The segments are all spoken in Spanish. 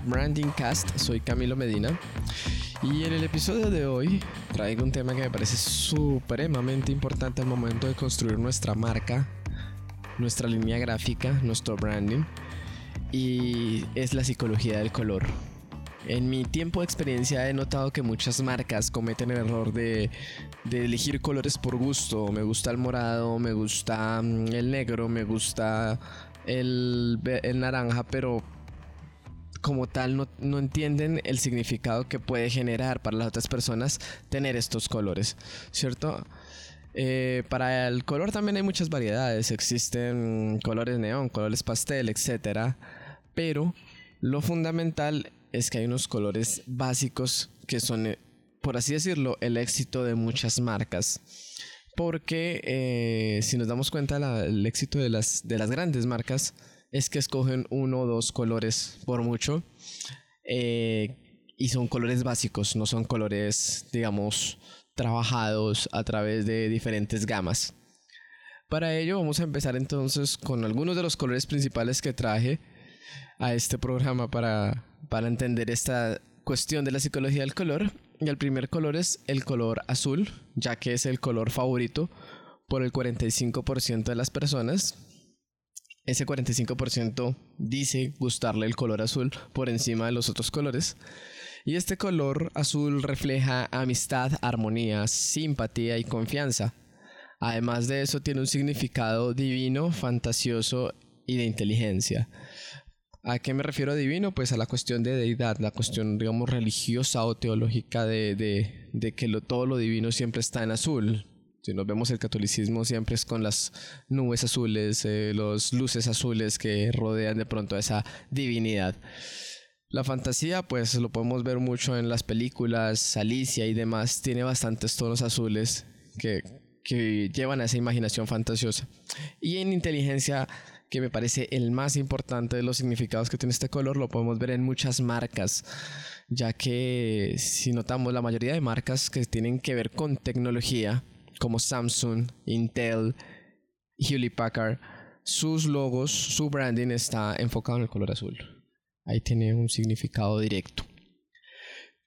Branding Cast, soy Camilo Medina y en el episodio de hoy traigo un tema que me parece supremamente importante al momento de construir nuestra marca, nuestra línea gráfica, nuestro branding y es la psicología del color. En mi tiempo de experiencia he notado que muchas marcas cometen el error de, elegir colores por gusto. Me gusta el morado, me gusta mm, el negro, me gusta el, naranja, pero como tal no, no, entienden el significado que puede generar para las otras personas tener estos colores, ¿cierto? Eh, para el color también hay muchas variedades, existen colores neón, colores pastel, etc. Pero lo fundamental es que hay unos colores básicos que son, eh, por así decirlo, el éxito de muchas marcas. Porque eh, si nos damos cuenta, el éxito de las, de las grandes marcas es que escogen uno o dos colores por mucho. Eh, y son colores básicos, no son colores, digamos, trabajados a través de diferentes gamas. Para ello vamos a empezar entonces con algunos de los colores principales que traje a este programa para, para entender esta cuestión de la psicología del color. Y el primer color es el color azul, ya que es el color favorito por el 45% de las personas. Ese 45% dice gustarle el color azul por encima de los otros colores. Y este color azul refleja amistad, armonía, simpatía y confianza. Además de eso tiene un significado divino, fantasioso y de inteligencia. ¿A qué me refiero a divino? Pues a la cuestión de deidad, la cuestión, digamos, religiosa o teológica de, de, que lo, todo lo divino siempre está en azul. Si nos vemos el catolicismo siempre es con las nubes azules, eh, los luces azules que rodean de pronto a esa divinidad. La fantasía, pues lo podemos ver mucho en las películas, Alicia y demás, tiene bastantes tonos azules que, que llevan a esa imaginación fantasiosa. Y en inteligencia que me parece el más importante de los significados que tiene este color, lo podemos ver en muchas marcas, ya que si notamos la mayoría de marcas que tienen que ver con tecnología, como Samsung, Intel, Hewlett Packard, sus logos, su branding está enfocado en el color azul. Ahí tiene un significado directo.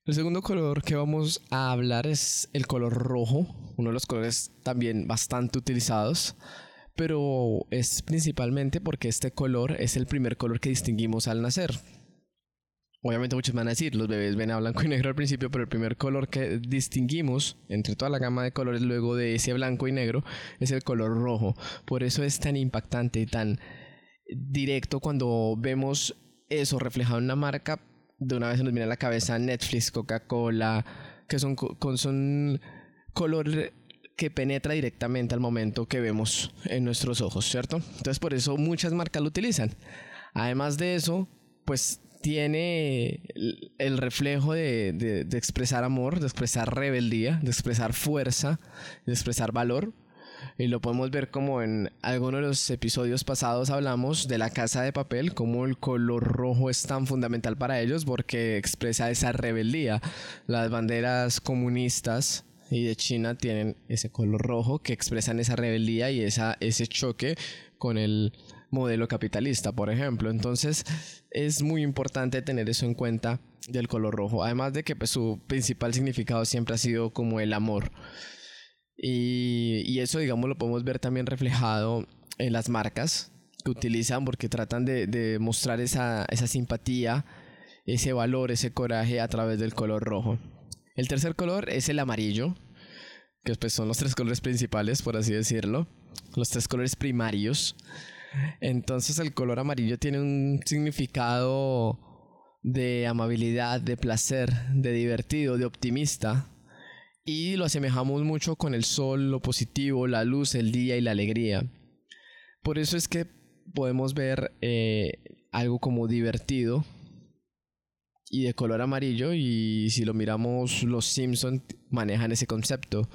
El segundo color que vamos a hablar es el color rojo, uno de los colores también bastante utilizados pero es principalmente porque este color es el primer color que distinguimos al nacer. Obviamente muchos van a decir, los bebés ven a blanco y negro al principio, pero el primer color que distinguimos entre toda la gama de colores luego de ese blanco y negro es el color rojo. Por eso es tan impactante y tan directo cuando vemos eso reflejado en una marca. De una vez se nos viene a la cabeza Netflix, Coca-Cola, que son, son colores que penetra directamente al momento que vemos en nuestros ojos, ¿cierto? Entonces por eso muchas marcas lo utilizan. Además de eso, pues tiene el reflejo de, expresar amor, de expresar rebeldía, de expresar fuerza, de expresar valor. Y lo podemos ver como en algunos de los episodios pasados hablamos de la casa de papel, como el color rojo es tan fundamental para ellos porque expresa esa rebeldía. Las banderas comunistas y de China tienen ese color rojo que expresan esa rebeldía y esa, ese choque con el modelo capitalista, por ejemplo. Entonces es muy importante tener eso en cuenta del color rojo. Además de que pues, su principal significado siempre ha sido como el amor. Y, y eso, digamos, lo podemos ver también reflejado en las marcas que utilizan porque tratan de, de mostrar esa, esa simpatía, ese valor, ese coraje a través del color rojo. El tercer color es el amarillo, que pues son los tres colores principales, por así decirlo, los tres colores primarios. Entonces el color amarillo tiene un significado de amabilidad, de placer, de divertido, de optimista. Y lo asemejamos mucho con el sol, lo positivo, la luz, el día y la alegría. Por eso es que podemos ver eh, algo como divertido, y de color amarillo y si lo miramos los Simpsons manejan ese concepto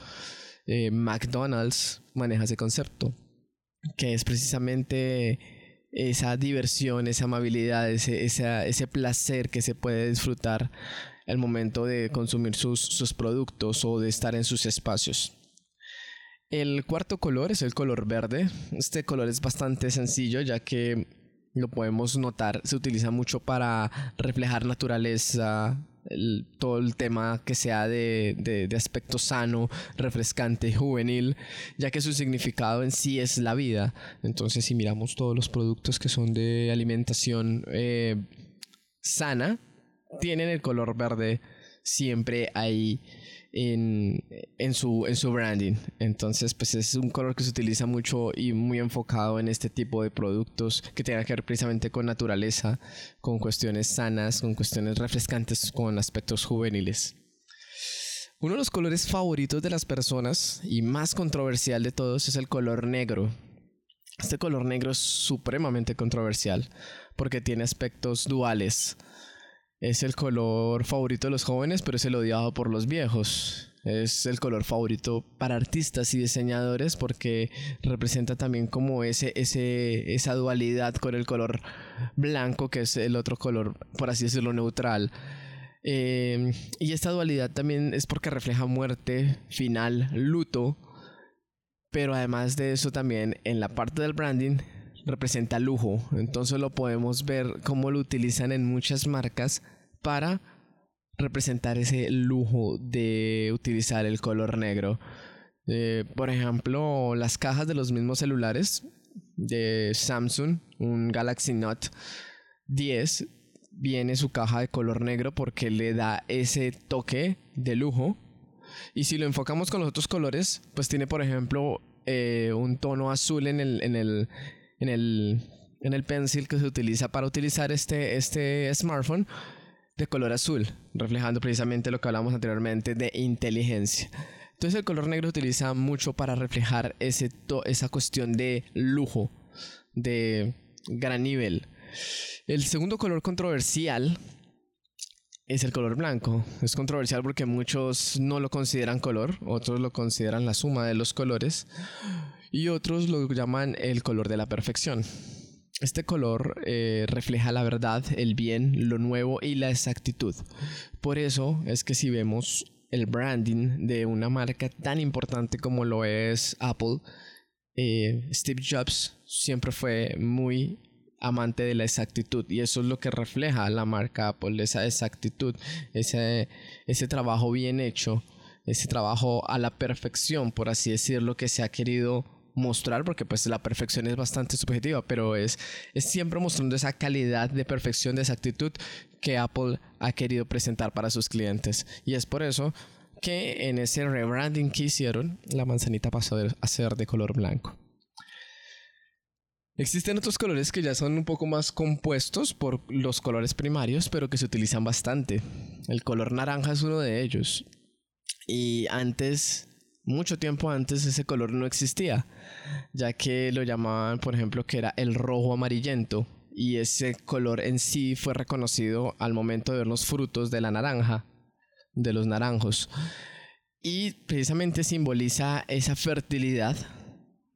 eh, McDonald's maneja ese concepto que es precisamente esa diversión, esa amabilidad, ese, ese placer que se puede disfrutar al momento de consumir sus, sus productos o de estar en sus espacios. El cuarto color es el color verde. Este color es bastante sencillo ya que lo podemos notar, se utiliza mucho para reflejar naturaleza, todo el tema que sea de, de, aspecto sano, refrescante, juvenil, ya que su significado en sí es la vida. Entonces, si miramos todos los productos que son de alimentación eh, sana, tienen el color verde siempre ahí en, en, su, en su branding. Entonces, pues es un color que se utiliza mucho y muy enfocado en este tipo de productos que tengan que ver precisamente con naturaleza, con cuestiones sanas, con cuestiones refrescantes, con aspectos juveniles. Uno de los colores favoritos de las personas y más controversial de todos es el color negro. Este color negro es supremamente controversial porque tiene aspectos duales es el color favorito de los jóvenes, pero es el odiado por los viejos. Es el color favorito para artistas y diseñadores porque representa también como ese, ese, esa dualidad con el color blanco, que es el otro color, por así decirlo, neutral. Em, y esta dualidad también es porque refleja muerte, final, luto. Pero además de eso también en la parte del branding representa lujo. Entonces lo podemos ver cómo lo utilizan en muchas marcas para representar ese lujo de utilizar el color negro. Eh, por ejemplo, las cajas de los mismos celulares de Samsung, un Galaxy Note 10, viene su caja de color negro porque le da ese toque de lujo. Y si lo enfocamos con los otros colores, pues tiene, por ejemplo, eh, un tono azul en el, en el, en el, en el pencil que se utiliza para utilizar este, este smartphone de color azul, reflejando precisamente lo que hablamos anteriormente de inteligencia. Entonces el color negro se utiliza mucho para reflejar ese esa cuestión de lujo, de gran nivel. El segundo color controversial es el color blanco. Es controversial porque muchos no lo consideran color, otros lo consideran la suma de los colores y otros lo llaman el color de la perfección. Este color eh, refleja la verdad, el bien, lo nuevo y la exactitud. Por eso es que si vemos el branding de una marca tan importante como lo es Apple, eh, Steve Jobs siempre fue muy amante de la exactitud y eso es lo que refleja la marca Apple, esa exactitud, ese, ese trabajo bien hecho, ese trabajo a la perfección, por así decirlo, que se ha querido mostrar, porque pues la perfección es bastante subjetiva, pero es, es siempre mostrando esa calidad de perfección, de esa actitud que Apple ha querido presentar para sus clientes. Y es por eso que en ese rebranding que hicieron, la manzanita pasó a ser de color blanco. Existen otros colores que ya son un poco más compuestos por los colores primarios, pero que se utilizan bastante. El color naranja es uno de ellos. Y antes mucho tiempo antes ese color no existía, ya que lo llamaban, por ejemplo, que era el rojo amarillento, y ese color en sí fue reconocido al momento de ver los frutos de la naranja, de los naranjos. Y precisamente simboliza esa fertilidad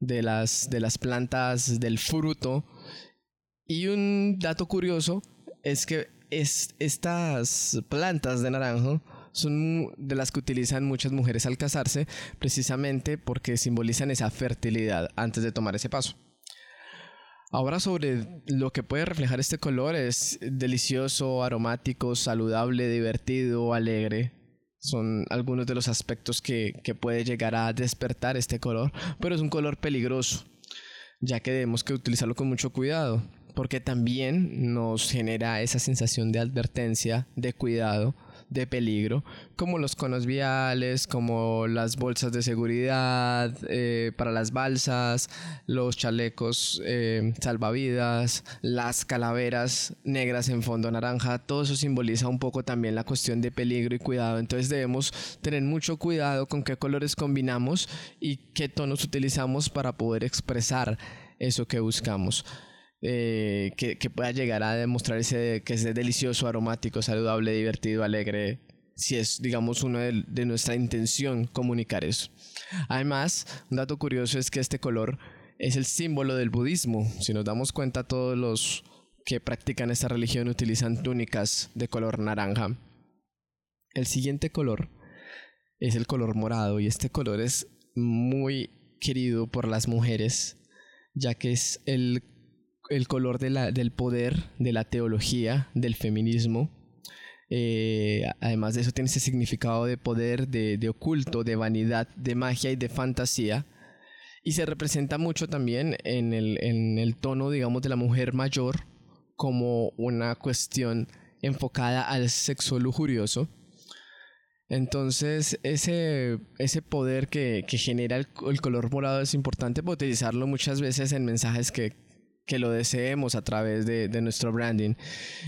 de las, de las plantas del fruto. Y un dato curioso es que es, estas plantas de naranjo son de las que utilizan muchas mujeres al casarse, precisamente porque simbolizan esa fertilidad antes de tomar ese paso. Ahora sobre lo que puede reflejar este color es delicioso, aromático, saludable, divertido, alegre. Son algunos de los aspectos que, que puede llegar a despertar este color, pero es un color peligroso, ya que debemos que utilizarlo con mucho cuidado, porque también nos genera esa sensación de advertencia, de cuidado, de peligro, como los conos viales, como las bolsas de seguridad eh, para las balsas, los chalecos eh, salvavidas, las calaveras negras en fondo naranja, todo eso simboliza un poco también la cuestión de peligro y cuidado. Entonces debemos tener mucho cuidado con qué colores combinamos y qué tonos utilizamos para poder expresar eso que buscamos. Eh, que, pueda llegar a demostrar ese, que es delicioso, aromático, saludable, divertido, alegre, si es, digamos, uno de, de, nuestra intención comunicar eso. Además, un dato curioso es que este color es el símbolo del budismo. Si nos damos cuenta, todos los que practican esta religión utilizan túnicas de color naranja. El siguiente color es el color morado y este color es muy querido por las mujeres ya que es el el color del poder, de la teología, del feminismo. Eh, además de eso tiene ese significado de poder, de, de, oculto, de vanidad, de magia y de fantasía. Y se representa mucho también en el, en el tono, digamos, de la mujer mayor como una cuestión enfocada al sexo lujurioso. Entonces, ese, ese poder que, que genera el, el, color morado es importante para utilizarlo muchas veces en mensajes que, que lo deseemos a través de, de, nuestro branding.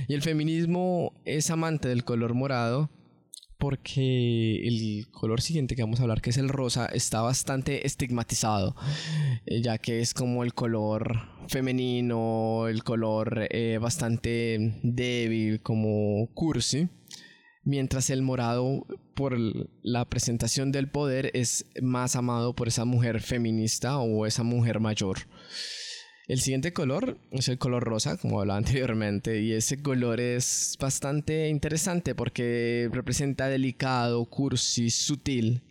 Y el feminismo es amante del color morado porque el color siguiente que vamos a hablar, que es el rosa, está bastante estigmatizado, eh, ya que es como el color femenino, el color eh, bastante débil, como cursi, mientras el morado, por la presentación del poder, es más amado por esa mujer feminista o esa mujer mayor. El siguiente color es el color rosa, como hablaba anteriormente, y ese color es bastante interesante porque representa delicado, cursi, sutil.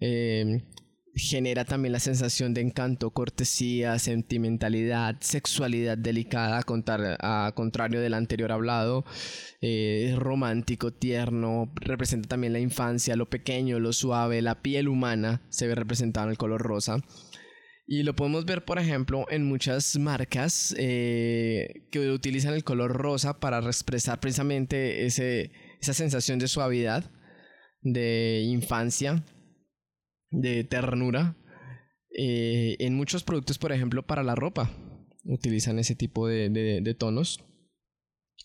Eh, genera también la sensación de encanto, cortesía, sentimentalidad, sexualidad delicada, a contrario del anterior hablado. Eh, romántico, tierno, representa también la infancia, lo pequeño, lo suave, la piel humana se ve representada en el color rosa. Y lo podemos ver, por ejemplo, en muchas marcas eh, que utilizan el color rosa para expresar precisamente ese, esa sensación de suavidad, de infancia, de ternura. Eh, en muchos productos, por ejemplo, para la ropa, utilizan ese tipo de, de, de tonos.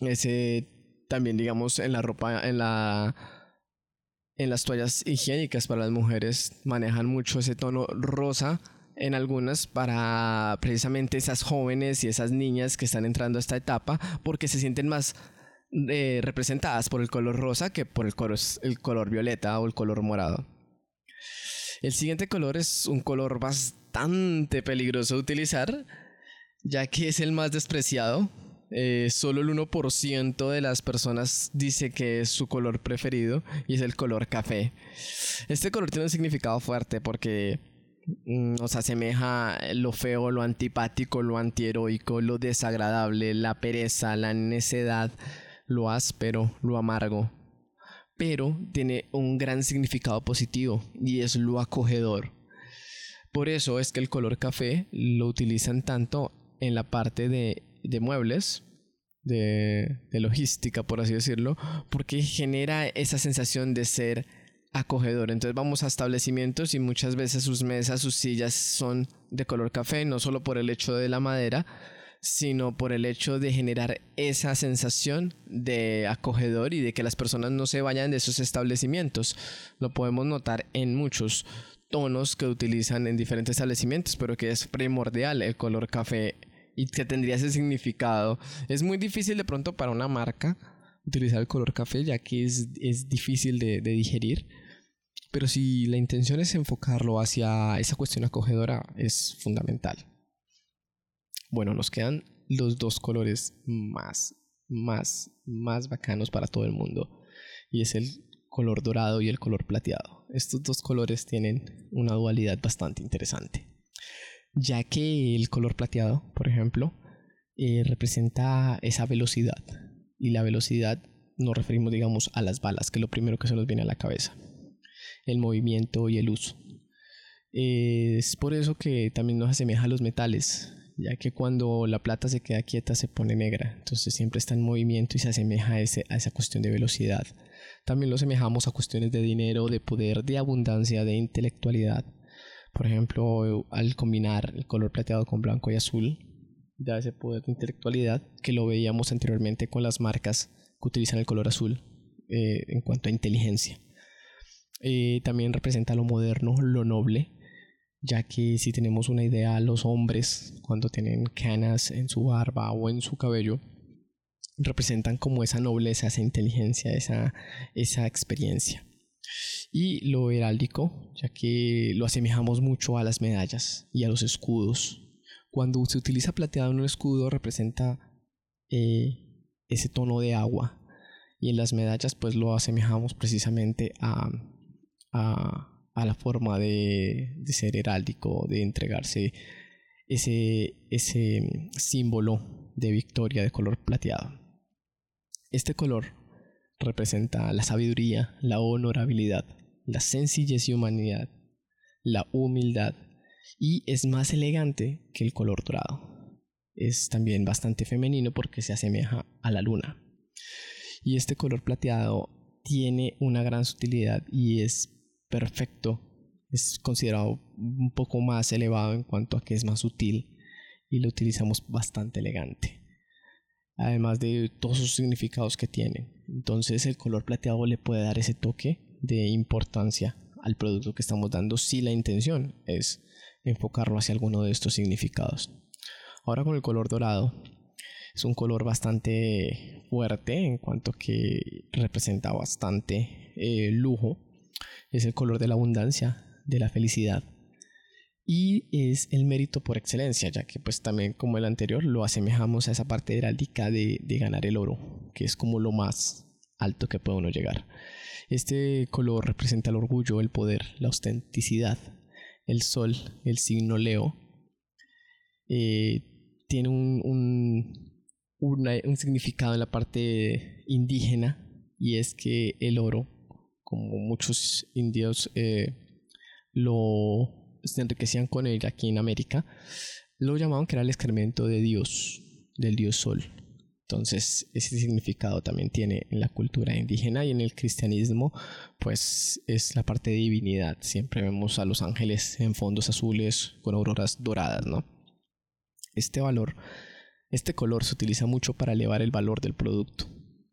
Ese también, digamos, en la ropa, en la en las toallas higiénicas para las mujeres manejan mucho ese tono rosa en algunas para precisamente esas jóvenes y esas niñas que están entrando a esta etapa porque se sienten más eh, representadas por el color rosa que por el color, el color violeta o el color morado. El siguiente color es un color bastante peligroso de utilizar ya que es el más despreciado. Eh, solo el 1% de las personas dice que es su color preferido y es el color café. Este color tiene un significado fuerte porque nos asemeja lo feo, lo antipático, lo antiheroico, lo desagradable, la pereza, la necedad, lo áspero, lo amargo. Pero tiene un gran significado positivo y es lo acogedor. Por eso es que el color café lo utilizan tanto en la parte de, de muebles, de, de logística, por así decirlo, porque genera esa sensación de ser acogedor. Entonces vamos a establecimientos y muchas veces sus mesas, sus sillas son de color café, no solo por el hecho de la madera, sino por el hecho de generar esa sensación de acogedor y de que las personas no se vayan de esos establecimientos. Lo podemos notar en muchos tonos que utilizan en diferentes establecimientos, pero que es primordial el color café y que tendría ese significado. Es muy difícil de pronto para una marca utilizar el color café ya que es, es difícil de, digerir pero si la intención es enfocarlo hacia esa cuestión acogedora, es fundamental. Bueno, nos quedan los dos colores más, más, más bacanos para todo el mundo. Y es el color dorado y el color plateado. Estos dos colores tienen una dualidad bastante interesante. Ya que el color plateado, por ejemplo, eh, representa esa velocidad. Y la velocidad nos referimos, digamos, a las balas, que es lo primero que se nos viene a la cabeza el movimiento y el uso. Es por eso que también nos asemeja a los metales, ya que cuando la plata se queda quieta se pone negra, entonces siempre está en movimiento y se asemeja a, ese, a esa cuestión de velocidad. También lo asemejamos a cuestiones de dinero, de poder, de abundancia, de intelectualidad. Por ejemplo, al combinar el color plateado con blanco y azul, da ese poder de intelectualidad que lo veíamos anteriormente con las marcas que utilizan el color azul eh, en cuanto a inteligencia. Eh, también representa lo moderno, lo noble, ya que si tenemos una idea, los hombres cuando tienen canas en su barba o en su cabello, representan como esa nobleza, esa inteligencia, esa, esa experiencia. Y lo heráldico, ya que lo asemejamos mucho a las medallas y a los escudos. Cuando se utiliza plateado en un escudo representa eh, ese tono de agua y en las medallas pues lo asemejamos precisamente a, a, la forma de, ser heráldico, de entregarse ese, ese símbolo de victoria de color plateado. Este color representa la sabiduría, la honorabilidad, la sencillez y humanidad, la humildad y es más elegante que el color dorado. Es también bastante femenino porque se asemeja a la luna. Y este color plateado tiene una gran sutilidad y es perfecto. Es considerado un poco más elevado en cuanto a que es más sutil y lo utilizamos bastante elegante. Además de todos sus significados que tiene. Entonces el color plateado le puede dar ese toque de importancia al producto que estamos dando si la intención es enfocarlo hacia alguno de estos significados. Ahora con el color dorado es un color bastante fuerte en cuanto que representa bastante eh, lujo. Es el color de la abundancia, de la felicidad. Y es el mérito por excelencia, ya que pues también como el anterior lo asemejamos a esa parte heráldica de, de ganar el oro, que es como lo más alto que puede uno llegar. Este color representa el orgullo, el poder, la autenticidad. El sol, el signo Leo, eh, tiene un, un, significado en la parte indígena y es que el oro, como muchos indios eh, lo se enriquecían con él aquí en América, lo llamaban que era el excremento de Dios, del dios Sol. Entonces, ese significado también tiene en la cultura indígena y en el cristianismo, pues es la parte de divinidad. Siempre vemos a los ángeles en fondos azules con auroras doradas, ¿no? Este valor, este color se utiliza mucho para elevar el valor del producto.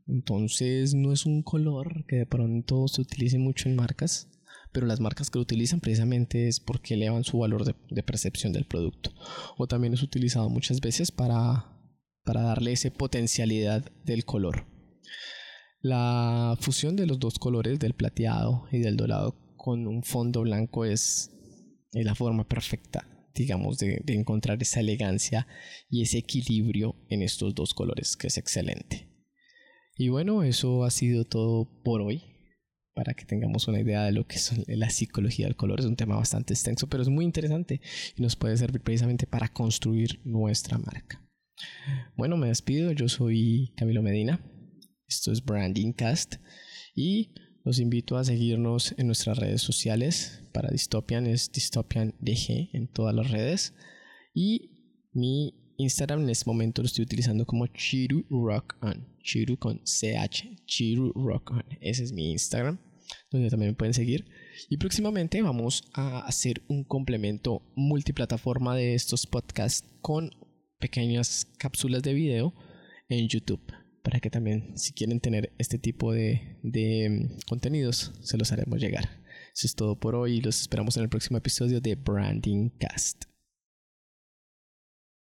Entonces, no es un color que de pronto se utilice mucho en marcas, pero las marcas que lo utilizan precisamente es porque elevan su valor de, de percepción del producto. O también es utilizado muchas veces para para darle esa potencialidad del color. La fusión de los dos colores, del plateado y del dorado, con un fondo blanco es, la forma perfecta, digamos, de, de encontrar esa elegancia y ese equilibrio en estos dos colores, que es excelente. Y bueno, eso ha sido todo por hoy para que tengamos una idea de lo que es la psicología del color. Es un tema bastante extenso, pero es muy interesante y nos puede servir precisamente para construir nuestra marca. Bueno, me despido. Yo soy Camilo Medina. Esto es Branding Cast. Y los invito a seguirnos en nuestras redes sociales. Para Dystopian es Dystopian DG en todas las redes. Y mi Instagram en este momento lo estoy utilizando como Chiru Rock On. Chiru con CH. Chiru Rock On. Ese es mi Instagram. Donde también me pueden seguir. Y próximamente vamos a hacer un complemento multiplataforma de estos podcasts con pequeñas cápsulas de video en YouTube para que también si quieren tener este tipo de, de mm, contenidos se los haremos llegar. Eso es todo por hoy los esperamos en el próximo episodio de Branding Cast.